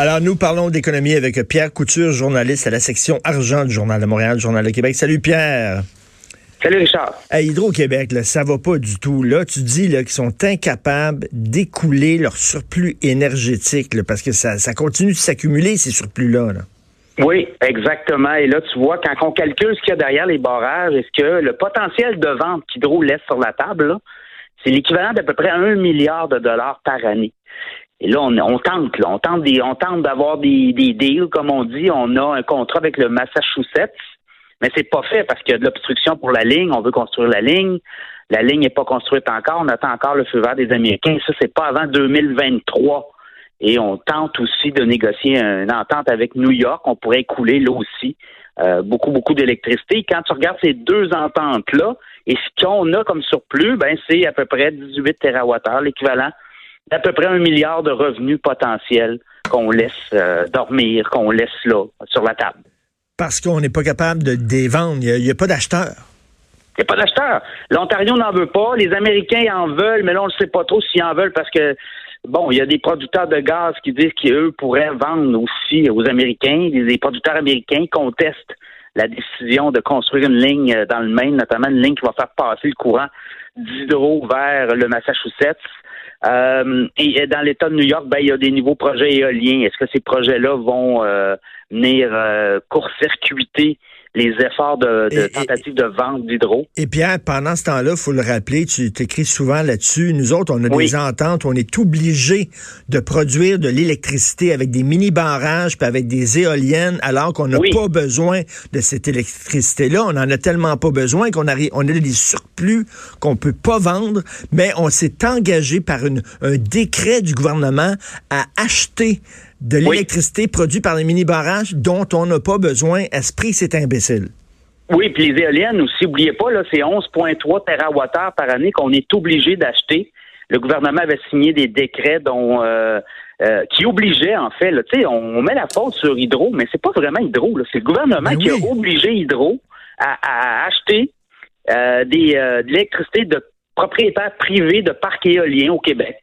Alors, nous parlons d'économie avec Pierre Couture, journaliste à la section argent du Journal de Montréal, Journal de Québec. Salut Pierre. Salut Richard. À Hydro-Québec, ça va pas du tout. Là, tu dis qu'ils sont incapables d'écouler leur surplus énergétique parce que ça, continue de s'accumuler, ces surplus-là. Oui, exactement. Et là, tu vois, quand on calcule ce qu'il y a derrière les barrages, est-ce que le potentiel de vente qu'Hydro laisse sur la table, c'est l'équivalent d'à peu près un milliard de dollars par année? Et là, on, tente, là, on tente on tente d'avoir des, des deals, comme on dit. On a un contrat avec le Massachusetts mais c'est pas fait parce qu'il y a de l'obstruction pour la ligne. On veut construire la ligne. La ligne n'est pas construite encore. On attend encore le feu vert des Américains. Ça, c'est pas avant 2023. Et on tente aussi de négocier une entente avec New York. On pourrait écouler là aussi euh, beaucoup, beaucoup d'électricité. Quand tu regardes ces deux ententes-là, et ce qu'on a comme surplus, ben c'est à peu près 18 TWh, l'équivalent d'à peu près un milliard de revenus potentiels qu'on laisse euh, dormir, qu'on laisse là, sur la table. Parce qu'on n'est pas capable de les vendre. Il n'y a, pas d'acheteurs. Il n'y a pas d'acheteurs. L'Ontario n'en veut pas. Les Américains en veulent, mais là, on ne sait pas trop s'ils en veulent parce que, bon, il y a des producteurs de gaz qui disent qu'eux pourraient vendre aussi aux Américains. Les producteurs américains contestent la décision de construire une ligne dans le Maine, notamment une ligne qui va faire passer le courant d'hydro vers le Massachusetts. Euh, et dans l'État de New York, ben, il y a des nouveaux projets éoliens. Est-ce que ces projets-là vont euh, venir euh, court-circuiter les efforts de, de tentative de vente d'hydro. Et Pierre, pendant ce temps-là, faut le rappeler, tu t'écris souvent là-dessus. Nous autres, on a des ententes, on est obligé de produire de l'électricité avec des mini barrages puis avec des éoliennes, alors qu'on n'a pas besoin de cette électricité-là. On en a tellement pas besoin qu'on a, on a des surplus qu'on peut pas vendre, mais on s'est engagé par une, un décret du gouvernement à acheter de l'électricité produite par les mini-barrages dont on n'a pas besoin. Esprit, c'est imbécile. Oui, puis les éoliennes aussi, n'oubliez pas, là, c'est 11,3 TWh par année qu'on est obligé d'acheter. Le gouvernement avait signé des décrets dont euh, euh, qui obligeaient, en fait, là, on, met la faute sur Hydro, mais c'est pas vraiment Hydro, c'est le gouvernement ben qui a obligé Hydro à, acheter euh, des, de l'électricité de propriétaires privés de parcs éoliens au Québec.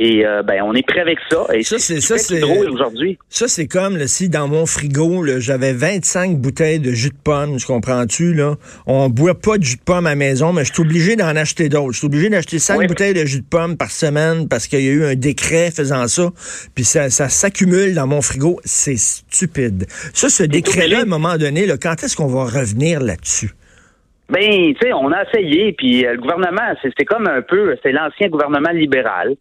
Et euh, ben, on est prêt avec ça. Et ça, c'est ça, c'est aujourd'hui. Ça, c'est comme si dans mon frigo, j'avais 25 bouteilles de jus de pomme. Je comprends-tu là? On boit pas de jus de pomme à la maison, mais je suis obligé d'en acheter d'autres. Je suis obligé d'acheter 5 bouteilles de jus de pomme par semaine parce qu'il y a eu un décret faisant ça. Puis ça, ça s'accumule dans mon frigo. C'est stupide. Ça, ce décret-là, à un moment donné, là, quand est-ce qu'on va revenir là-dessus? Ben, tu sais, on a essayé, puis euh, le gouvernement, c'était comme un peu, c'est l'ancien gouvernement libéral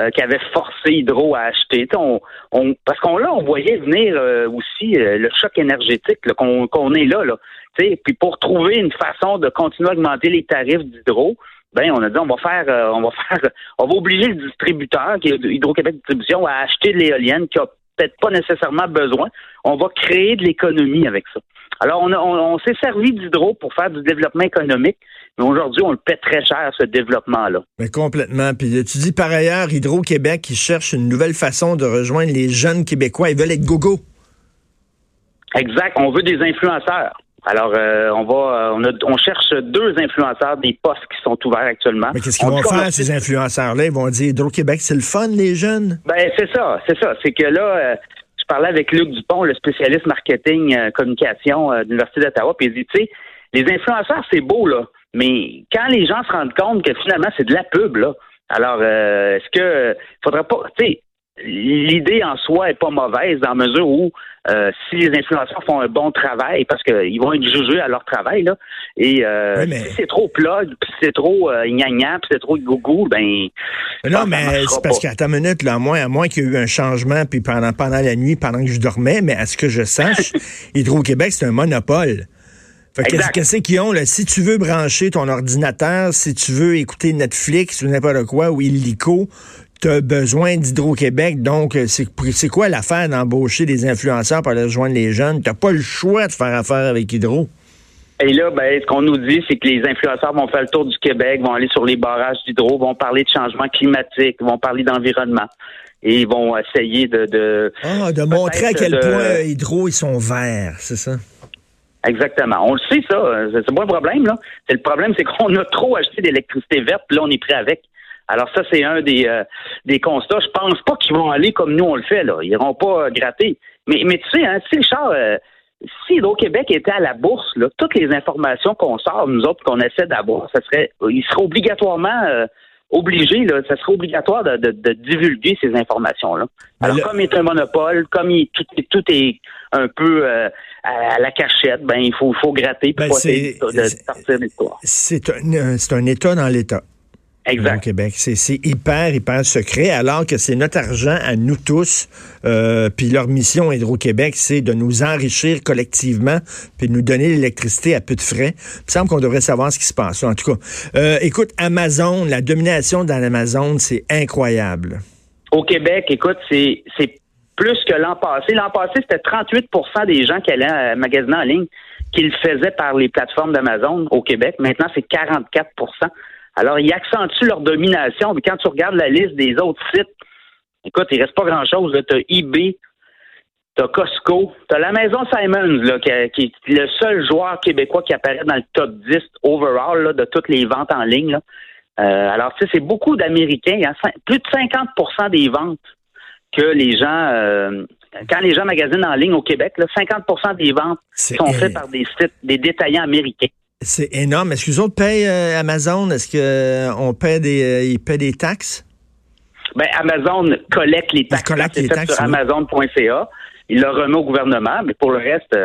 euh, qui avait forcé Hydro à acheter. On, on, parce qu'on là, on voyait venir euh, aussi le choc énergétique qu'on est là, là. puis pour trouver une façon de continuer à augmenter les tarifs d'Hydro, ben on a dit on va faire, on va faire, on va obliger le distributeur, qui est Hydro-Québec Distribution, à acheter de l'éolienne qui a peut-être pas nécessairement besoin. On va créer de l'économie avec ça. Alors, on, s'est servi d'hydro pour faire du développement économique, mais aujourd'hui, on le paie très cher, ce développement-là. Mais complètement. Puis tu dis par ailleurs, Hydro-Québec, qui cherche une nouvelle façon de rejoindre les jeunes Québécois. Ils veulent être gogo. Exact. On veut des influenceurs. Alors, euh, on va, euh, on, cherche deux influenceurs des postes qui sont ouverts actuellement. Mais qu'est-ce qu'ils vont faire, ces influenceurs-là? Ils vont dire Hydro-Québec, c'est le fun, les jeunes? Ben, c'est ça, c'est ça. C'est que là, euh, parlais avec Luc Dupont, le spécialiste marketing euh, communication euh, de l'Université d'Ottawa, puis il dit, tu sais, les influenceurs, c'est beau, là, mais quand les gens se rendent compte que finalement, c'est de la pub, là, alors, euh, est-ce que faudrait pas, tu sais, l'idée en soi est pas mauvaise dans la mesure où euh, si les influenceurs font un bon travail, parce qu'ils vont être jugés à leur travail, là, et euh, si c'est trop plug, puis c'est trop euh, puis c'est trop gougou, ben... Non, mais c'est parce qu'à ta minute, là, à moins, à moins qu'il y ait eu un changement, puis pendant, pendant la nuit, pendant que je dormais, mais à ce que je sache, Hydro-Québec, c'est un monopole. Fait qu'est-ce qu'ils ont, là? Si tu veux brancher ton ordinateur, si tu veux écouter Netflix ou n'importe quoi, ou Illico, tu as besoin d'Hydro-Québec. Donc, euh, c'est quoi l'affaire d'embaucher des influenceurs pour aller rejoindre les jeunes? Tu n'as pas le choix de faire affaire avec Hydro. Et là, ben, ce qu'on nous dit, c'est que les influenceurs vont faire le tour du Québec, vont aller sur les barrages d'hydro, vont parler de changement climatique, vont parler d'environnement. Et ils vont essayer de... de ah, de montrer à quel point Hydro, ils sont verts, c'est ça? Exactement. On le sait, ça. C'est pas un problème, là. C'est le problème, c'est qu'on a trop acheté d'électricité verte, puis là, on est prêt avec. Alors ça, c'est un des, euh, des constats. Je pense pas qu'ils vont aller comme nous on le fait. Là. Ils iront pas gratter. Mais, mais tu sais, hein, si Richard, euh, si Hydro-Québec était à la bourse, là, toutes les informations qu'on sort, nous autres, qu'on essaie d'avoir, ça serait, il serait obligatoirement euh, obligé, là, ça serait obligatoire de, de, divulguer ces informations-là. Alors, comme il est un monopole, comme il, tout, tout est un peu euh, à, la cachette, ben il faut, faut gratter pour ben, essayer de, sortir l'histoire. C'est un, c'est un État dans l'État. Exact. Au Québec. C'est hyper, hyper secret, alors que c'est notre argent à nous tous. Euh, puis leur mission Hydro-Québec, c'est de nous enrichir collectivement, puis de nous donner l'électricité à peu de frais. Il me semble qu'on devrait savoir ce qui se passe. En tout cas, euh, écoute, Amazon, la domination dans l'Amazon, c'est incroyable. Au Québec, écoute, c'est plus que l'an passé. L'an passé, c'était 38% des gens qui allaient magasiner en ligne qui le faisaient par les plateformes d'Amazon au Québec. Maintenant, c'est 44 alors, ils accentuent leur domination. Mais quand tu regardes la liste des autres sites, écoute, il reste pas grand-chose. Tu as eBay, tu as Costco, tu as la maison Simons, là, qui, est le seul joueur québécois qui apparaît dans le top 10 overall de toutes les ventes en ligne. Euh, alors, tu sais, c'est beaucoup d'Américains. Il y a plus de 50% des ventes que les gens, euh, quand les gens magasinent en ligne au Québec, là, 50% des ventes sont faites par des sites, des détaillants américains. C'est énorme. Est-ce que les autres payent euh, Amazon? Est-ce qu'on euh, paie des, euh, ils paient des taxes? Ben, Amazon collecte les taxes. collecte les taxes sur Amazon.ca. Il le remet au gouvernement, mais pour le reste,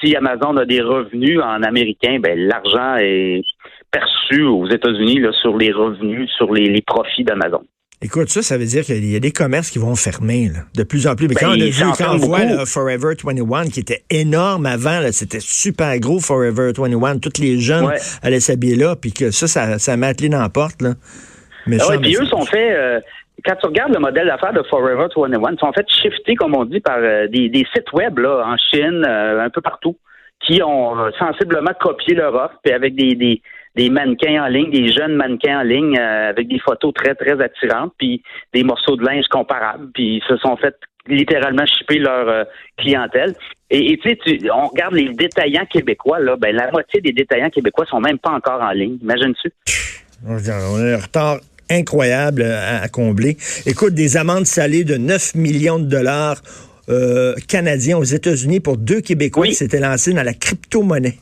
si Amazon a des revenus en américain, ben, l'argent est perçu aux États-Unis sur les revenus, sur les profits d'Amazon. Écoute, ça, ça veut dire qu'il y a des commerces qui vont fermer de plus en plus. Mais ben, quand on a vu, quand on voit Forever 21, qui était énorme avant, c'était super gros Forever 21, tous les jeunes allaient s'habiller là, puis que ça, ça, ça m'a attelé dans la porte. Là. Mais ah puis eux sont faits... Euh, quand tu regardes le modèle d'affaires de Forever 21, ils sont fait shifter, comme on dit, par euh, des, sites web là, en Chine, euh, un peu partout, qui ont sensiblement copié leur offre, puis avec des, des des mannequins en ligne, des jeunes mannequins en ligne euh, avec des photos très, très attirantes, puis des morceaux de linge comparables, puis ils se sont fait littéralement chipper leur euh, clientèle. Et tu sais, on regarde les détaillants québécois, là, ben la moitié des détaillants québécois sont même pas encore en ligne. Imagine-tu? On a un retard incroyable à, combler. Écoute, des amendes salées de 9 millions de dollars euh, canadiens aux États-Unis pour deux Québécois qui s'étaient lancés dans la crypto-monnaie.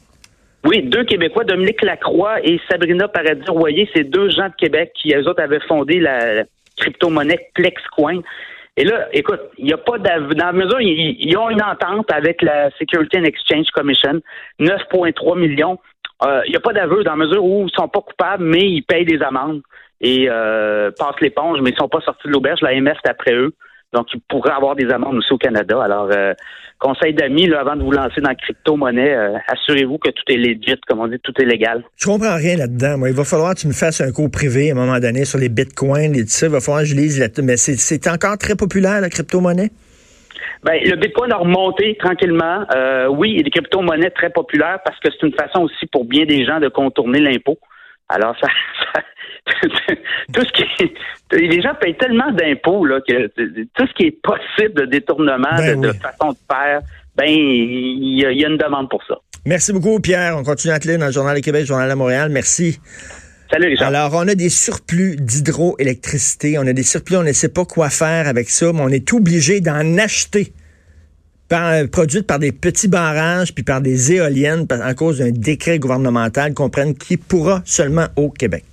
Oui, deux Québécois, Dominique Lacroix et Sabrina Paradis-Royer, c'est deux gens de Québec qui, eux autres, avaient fondé la crypto-monnaie PlexCoin. Et là, écoute, il n'y a pas dans la mesure, ils, ont une entente avec la Security and Exchange Commission, 9,3 millions. Euh, il n'y a pas d'aveu dans la mesure où ils sont pas coupables, mais ils payent des amendes et euh, passent l'éponge, mais ils sont pas sortis de l'auberge. La MF est après eux. Donc, ils pourraient avoir des amendes aussi au Canada. Alors, euh, conseil d'amis, avant de vous lancer dans la crypto-monnaie, euh, assurez-vous que tout est legit, comme on dit, tout est légal. Je comprends rien là-dedans. Moi, il va falloir que tu me fasses un cours privé à un moment donné sur les bitcoins et tout ça. Il va falloir que je lise là Mais c'est encore très populaire, la crypto-monnaie? Ben, le Bitcoin a remonté tranquillement. Euh, oui, il y a des crypto-monnaies très populaires parce que c'est une façon aussi pour bien des gens de contourner l'impôt. Alors, ça, tout ce qui les gens payent tellement d'impôts là que tout ce qui est possible de détournement, ben de, façon de faire, ben il y, a une demande pour ça. Merci beaucoup, Pierre. On continue à te lire dans le Journal du Québec, le Journal de Montréal. Merci. Salut, Richard. Alors, on a des surplus d'hydroélectricité. On a des surplus, on ne sait pas quoi faire avec ça, mais on est obligé d'en acheter par, produite par des petits barrages puis par des éoliennes à cause d'un décret gouvernemental qu'on prenne qui pourra seulement au Québec.